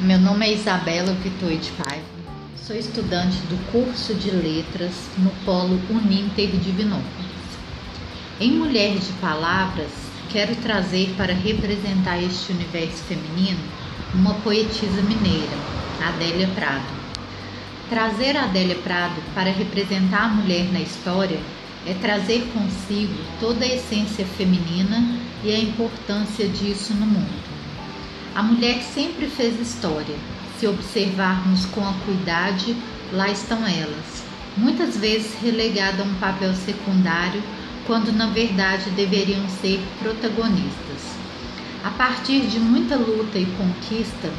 Meu nome é Isabela Vitor de Paiva, sou estudante do curso de Letras no Polo Uninter Divinópolis. Em Mulher de Palavras, quero trazer para representar este universo feminino uma poetisa mineira, Adélia Prado. Trazer Adélia Prado para representar a mulher na história é trazer consigo toda a essência feminina e a importância disso no mundo. A mulher sempre fez história. Se observarmos com acuidade, lá estão elas, muitas vezes relegadas a um papel secundário, quando na verdade deveriam ser protagonistas. A partir de muita luta e conquista,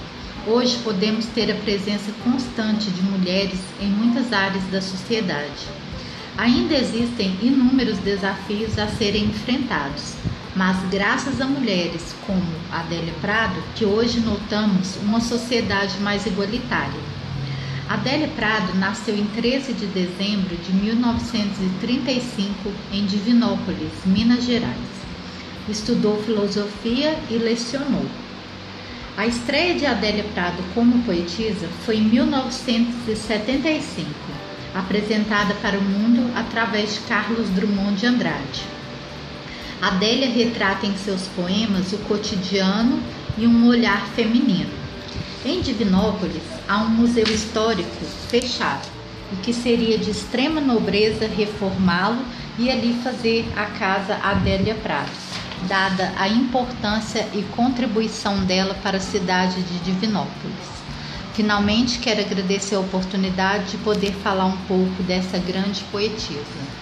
hoje podemos ter a presença constante de mulheres em muitas áreas da sociedade. Ainda existem inúmeros desafios a serem enfrentados, mas graças a mulheres como Adélia Prado, que hoje notamos uma sociedade mais igualitária. Adélia Prado nasceu em 13 de dezembro de 1935 em Divinópolis, Minas Gerais. Estudou filosofia e lecionou. A estreia de Adélia Prado como poetisa foi em 1975, apresentada para o mundo através de Carlos Drummond de Andrade. Adélia retrata em seus poemas o cotidiano e um olhar feminino. Em Divinópolis há um museu histórico fechado e que seria de extrema nobreza reformá-lo e ali fazer a casa Adélia Prado, dada a importância e contribuição dela para a cidade de Divinópolis. Finalmente, quero agradecer a oportunidade de poder falar um pouco dessa grande poetisa.